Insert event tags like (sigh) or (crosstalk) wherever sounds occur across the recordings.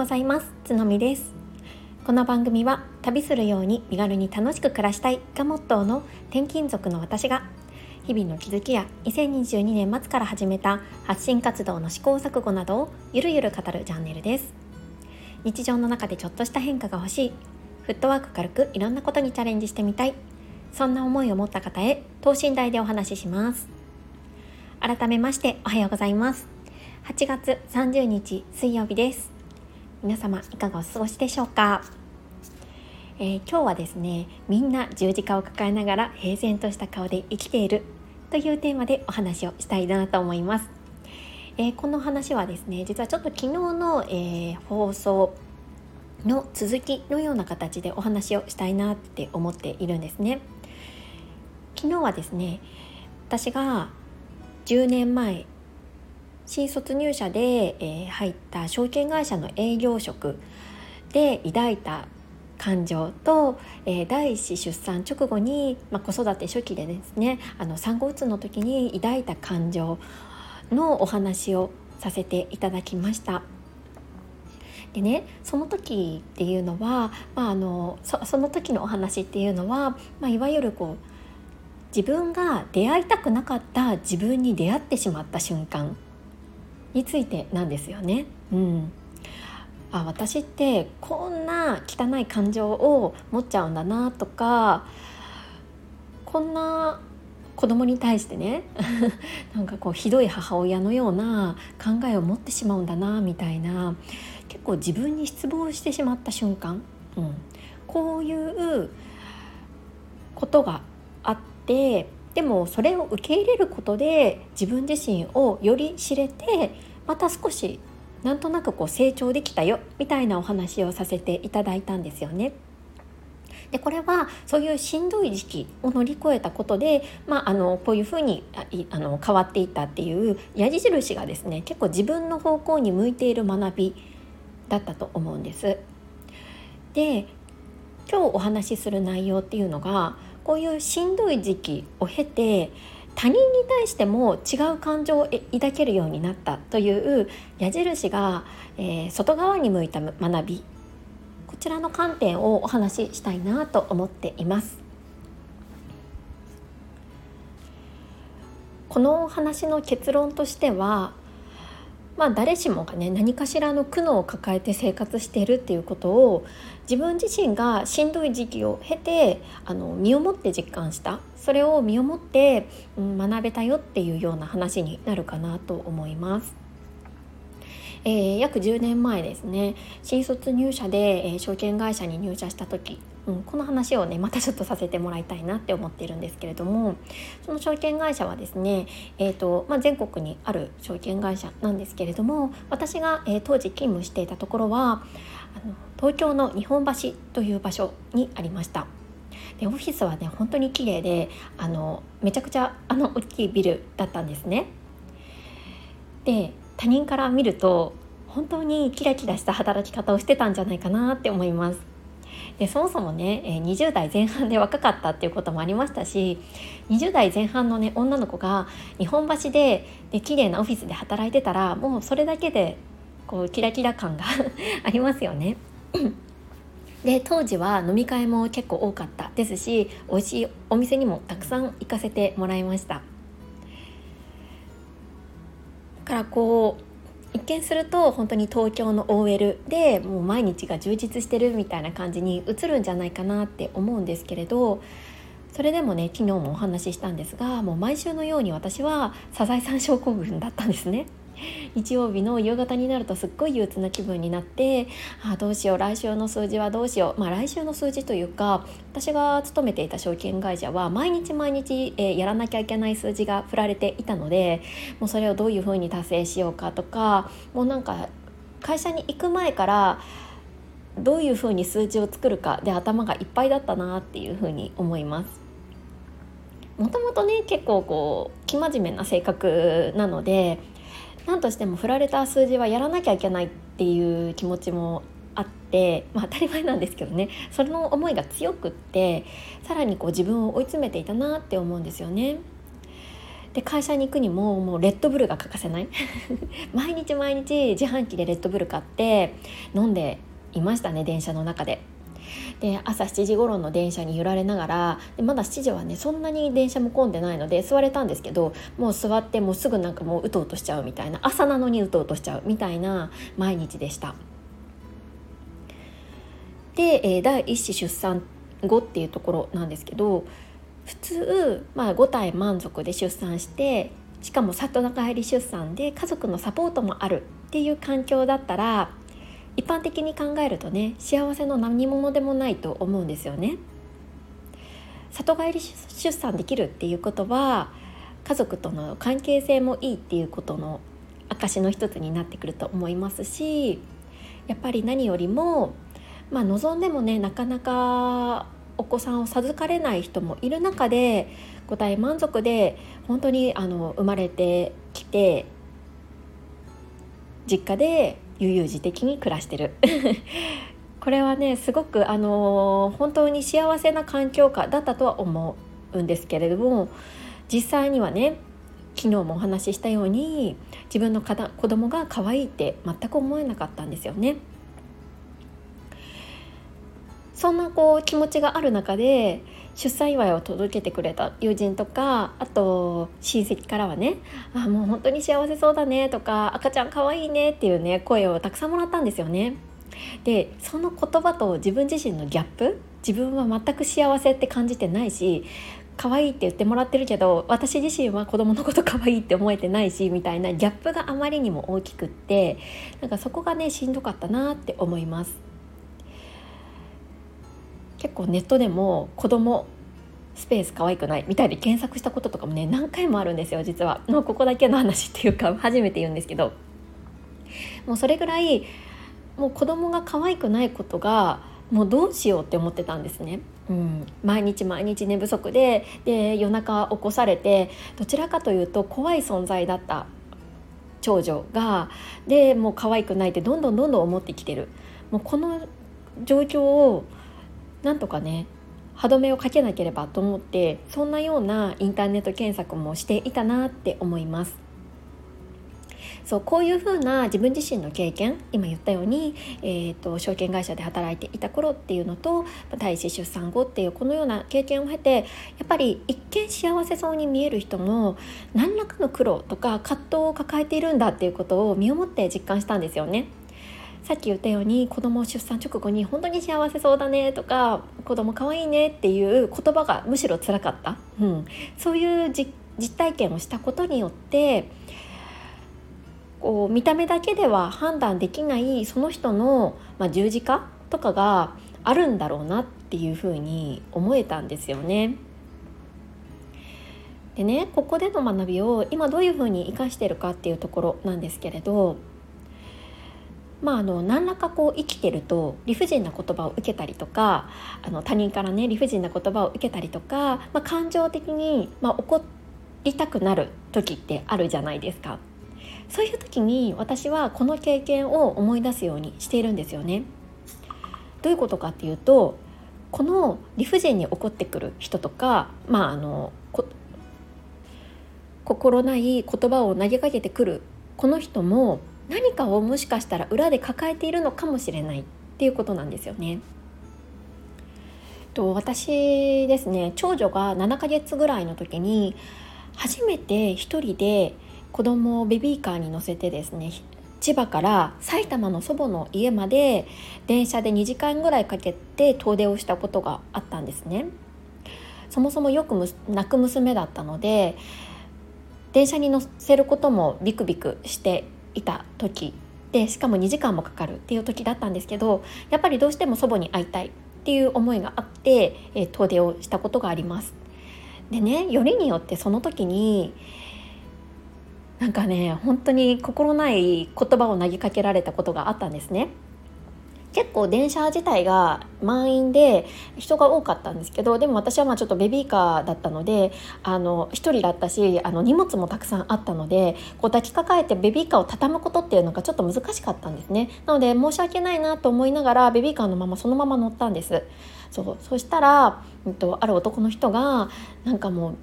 ございます。つのみです。この番組は旅するように身軽に楽しく暮らしたいがモットーの転勤族の私が日々の気づきや2022年末から始めた発信活動の試行錯誤などをゆるゆる語るチャンネルです。日常の中でちょっとした変化が欲しいフットワーク軽くいろんなことにチャレンジしてみたいそんな思いを持った方へ等身大でお話しします。改めましておはようございます。8月30日水曜日です。皆様いかがお過ごしでしょうか、えー、今日はですねみんな十字架を抱えながら平然とした顔で生きているというテーマでお話をしたいなと思います、えー、この話はですね実はちょっと昨日の、えー、放送の続きのような形でお話をしたいなって思っているんですね。昨日はですね私が10年前新卒入社で、え、入った証券会社の営業職で抱いた感情と、えー、第一子出産直後に、まあ、子育て初期でですねあの産後うつの時に抱いた感情のお話をさせていただきました。でねその時っていうのは、まあ、あのそその時のお話っていうのは、まあ、いわゆるこう自分が出会いたくなかった自分に出会ってしまった瞬間についてなんですよね。うん、あ私ってこんな汚い感情を持っちゃうんだなとかこんな子供に対してね (laughs) なんかこうひどい母親のような考えを持ってしまうんだなみたいな結構自分に失望してしまった瞬間、うん、こういうことがあってでもそれを受け入れることで自分自身をより知れてまた少しなんとなくこう成長できたよみたいなお話をさせていただいたんですよね。でこれはそういうしんどい時期を乗り越えたことで、まあ、あのこういうふうにあの変わっていったっていう矢印がですね結構自分の方向に向いている学びだったと思うんです。で今日お話しする内容っていうのがこういうしんどい時期を経て他人に対しても違う感情を抱けるようになったという矢印が、えー、外側に向いた学びこちらの観点をお話ししたいなと思っています。この話の結論としてはまあ、誰しもがね何かしらの苦悩を抱えて生活しているっていうことを自分自身がしんどい時期を経てあの身をもって実感したそれを身をもって、うん、学べたよっていうような話になるかなと思います。えー、約10年前ですね新卒入社で、えー、証券会社に入社した時、うん、この話をねまたちょっとさせてもらいたいなって思っているんですけれどもその証券会社はですね、えーとまあ、全国にある証券会社なんですけれども私が、えー、当時勤務していたところはあの東京の日本橋という場所にありました。でオフィスはね本当に綺麗であのめちゃくちゃあの大きいビルだったんですね。で他人から見ると本当にキラキラした働き方をしてたんじゃないかなって思います。でそもそもね20代前半で若かったっていうこともありましたし20代前半のね女の子が日本橋でで綺麗なオフィスで働いてたらもうそれだけでこうキラキラ感が (laughs) ありますよね。(clears throat) で当時は飲み会も結構多かったですし美味しいお店にもたくさん行かせてもらいました。からこう見すると本当に東京の OL でもう毎日が充実してるみたいな感じに映るんじゃないかなって思うんですけれどそれでもね昨日もお話ししたんですがもう毎週のように私はサザエさん症候群だったんですね。日曜日の夕方になるとすっごい憂鬱な気分になってあどうしよう来週の数字はどうしようまあ来週の数字というか私が勤めていた証券会社は毎日毎日、えー、やらなきゃいけない数字が振られていたのでもうそれをどういうふうに達成しようかとかもうなんか会社に行く前からどういうふうに数字を作るかで頭がいっぱいだったなっていうふうに思います。もともとね結構こう生真面目な性格なので何としても振られた数字はやらなきゃいけないっていう気持ちもあって、まあ、当たり前なんですけどねその思いが強くってさらにこう自分を追い詰めていたなって思うんですよね。で会社に行くにももうレッドブルが欠かせない (laughs) 毎日毎日自販機でレッドブル買って飲んでいましたね電車の中で。で朝7時頃の電車に揺られながらでまだ7時はねそんなに電車も混んでないので座れたんですけどもう座ってもうすぐなんかもううとうとしちゃうみたいな朝なのにうとうとしちゃうみたいな毎日でした。で、えー、第一子出産後っていうところなんですけど普通、まあ、5体満足で出産してしかも里帰り出産で家族のサポートもあるっていう環境だったら一般的に考えるとね幸せの何者でもないと思うんですよね。里帰り出産できるっていうことは家族との関係性もいいっていうことの証の一つになってくると思いますしやっぱり何よりもまあ望んでもねなかなかお子さんを授かれない人もいる中でご大満足で本当にあの生まれてきて実家で悠々自適に暮らしてる (laughs) これはねすごくあの本当に幸せな環境下だったとは思うんですけれども実際にはね昨日もお話ししたように自分の子供が可愛いって全く思えなかったんですよね。そんなこう気持ちがある中で出産祝いを届けてくれた友人とかあと親戚からはね「あもう本当に幸せそうだね」とか「赤ちゃんかわいいね」っていうね声をたくさんもらったんですよね。でその言葉と自分自身のギャップ自分は全く幸せって感じてないし可愛いって言ってもらってるけど私自身は子供のこと可愛いって思えてないしみたいなギャップがあまりにも大きくってなんかそこがねしんどかったなって思います。結構ネットでも子供スペース可愛くないみたいに検索したこととかもね何回もあるんですよ実は。もうここだけの話っていうか (laughs) 初めて言うんですけど。もうそれぐらいもう子供が可愛くないことがもうどうしようって思ってたんですね、うん、毎日毎日寝不足でで夜中起こされてどちらかというと怖い存在だった長女がでもう可愛くないってどんどんどんどん思ってきてる。もうこの状況をなんとかね歯止めをかけなければと思ってそんなようなインターネット検索もしていたなって思います。そうこういうふうな自分自身の経験今言ったように、えーと、証券会社で働いていた頃っていうのと第一出産後っていうこのような経験を経てやっぱり一見幸せそうに見える人も何らかの苦労とか葛藤を抱えているんだっていうことを身をもって実感したんですよね。さっき言ったように子供出産直後に本当に幸せそうだねとか子供可愛いねっていう言葉がむしろ辛かった、うん、そういう実体験をしたことによってこう見た目だけでは判断できないその人の、まあ、十字架とかがあるんだろうなっていうふうに思えたんですよね。でねここでの学びを今どういうふうに生かしてるかっていうところなんですけれどまあ、あの何らかこう生きてると理不尽な言葉を受けたりとかあの他人からね理不尽な言葉を受けたりとか、まあ、感情的に、まあ、怒りたくなる時ってあるじゃないですか。そういう時に私はこの経験を思い出すようにしているんですよね。どういうことかっていうとこの理不尽に怒ってくる人とかまああの心ない言葉を投げかけてくるこの人も何かをもしかしたら裏で抱えているのかもしれないっていうことなんですよね。と私ですね長女が7ヶ月ぐらいの時に初めて一人で子供をベビーカーに乗せてですね千葉から埼玉の祖母の家まで電車で2時間ぐらいかけて遠出をしたことがあったんですね。そもそもよく泣く娘だったので電車に乗せることもビクビクしていた時でしかも2時間もかかるっていう時だったんですけどやっぱりどうしても祖母に会いたいっていう思いがあって、え、遠出をしたことがあります。でねよりによってその時になんかね本当に心ない言葉を投げかけられたことがあったんですね。結構電車自体が満員で人が多かったんですけどでも私はまあちょっとベビーカーだったのであの1人だったしあの荷物もたくさんあったのでこう抱きかかえてベビーカーを畳むことっていうのがちょっと難しかったんですね。なので申し訳ないなと思いながらベビーカーのままそのまま乗ったんです。そうそしたら、えっと、ある男の人がなんかもう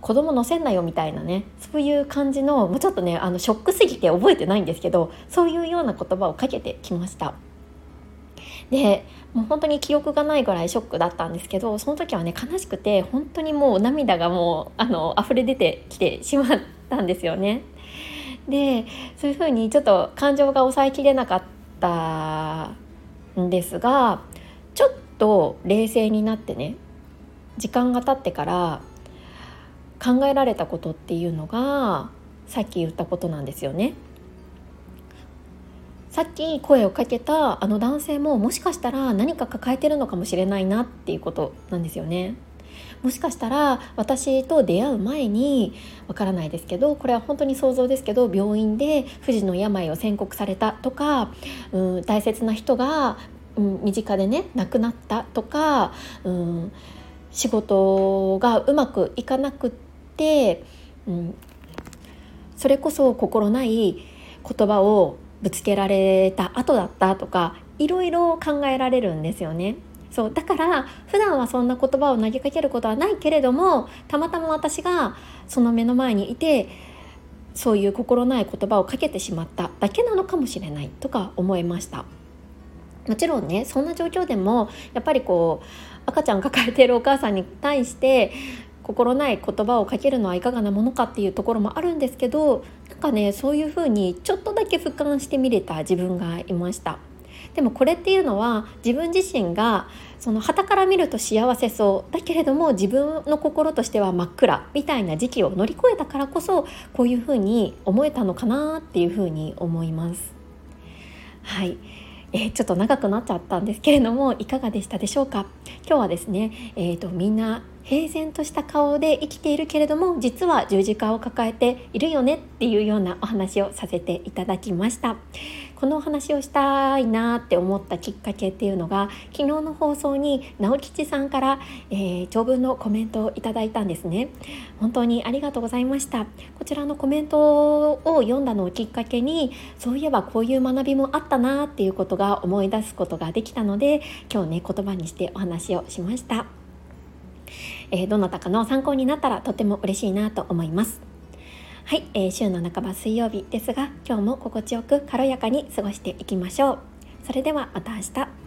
子供乗せんなよみたいなねそういう感じのもうちょっとねあのショックすぎて覚えてないんですけどそういうような言葉をかけてきました。でもう本当に記憶がないぐらいショックだったんですけどその時はね悲しくて本当にもう涙がもうあの溢れ出てきてしまったんですよねでそういうふうにちょっと感情が抑えきれなかったんですがちょっと冷静になってね時間が経ってから考えられたことっていうのがさっき言ったことなんですよね。さっき声をかけたあの男性ももしかしたら何か抱えてるのかもしれないなっていうことなんですよね。もしかしたら私と出会う前にわからないですけどこれは本当に想像ですけど病院で不治の病を宣告されたとか、うん、大切な人が、うん、身近でね亡くなったとか、うん、仕事がうまくいかなくって、うん、それこそ心ない言葉をぶつけられた後だったとかいろいろ考えられるんですよね。そうだから普段はそんな言葉を投げかけることはないけれどもたまたま私がその目の前にいてそういう心ない言葉をかけてしまっただけなのかもしれないとか思いましたもちろんねそんな状況でもやっぱりこう赤ちゃん抱えているお母さんに対して心ない言葉をかけるのはいかがなものかっていうところもあるんですけどかねそういうふうにちょっとだけ俯瞰してみれた自分がいました。でもこれっていうのは自分自身がその旗から見ると幸せそうだけれども自分の心としては真っ暗みたいな時期を乗り越えたからこそこういうふうに思えたのかなっていうふうに思います。はい、えー、ちょっと長くなっちゃったんですけれどもいかがでしたでしょうか？今日はですね、えーとみんな平然とした顔で生きているけれども実は十字架を抱えているよねっていうようなお話をさせていただきました。このお話をしたいなって思ったきっかけっていうのが昨日の放送に直吉さんから、えー、長文のコメントをいただいたんですね。本当にありがとうございました。こちらのコメントを読んだのをきっかけにそういえばこういう学びもあったなっていうことが思い出すことができたので今日ね言葉にしてお話をしました。えー、どなたかの参考になったらとても嬉しいなと思います。はい、えー、週の半ば水曜日ですが今日も心地よく軽やかに過ごしていきましょう。それではまた明日。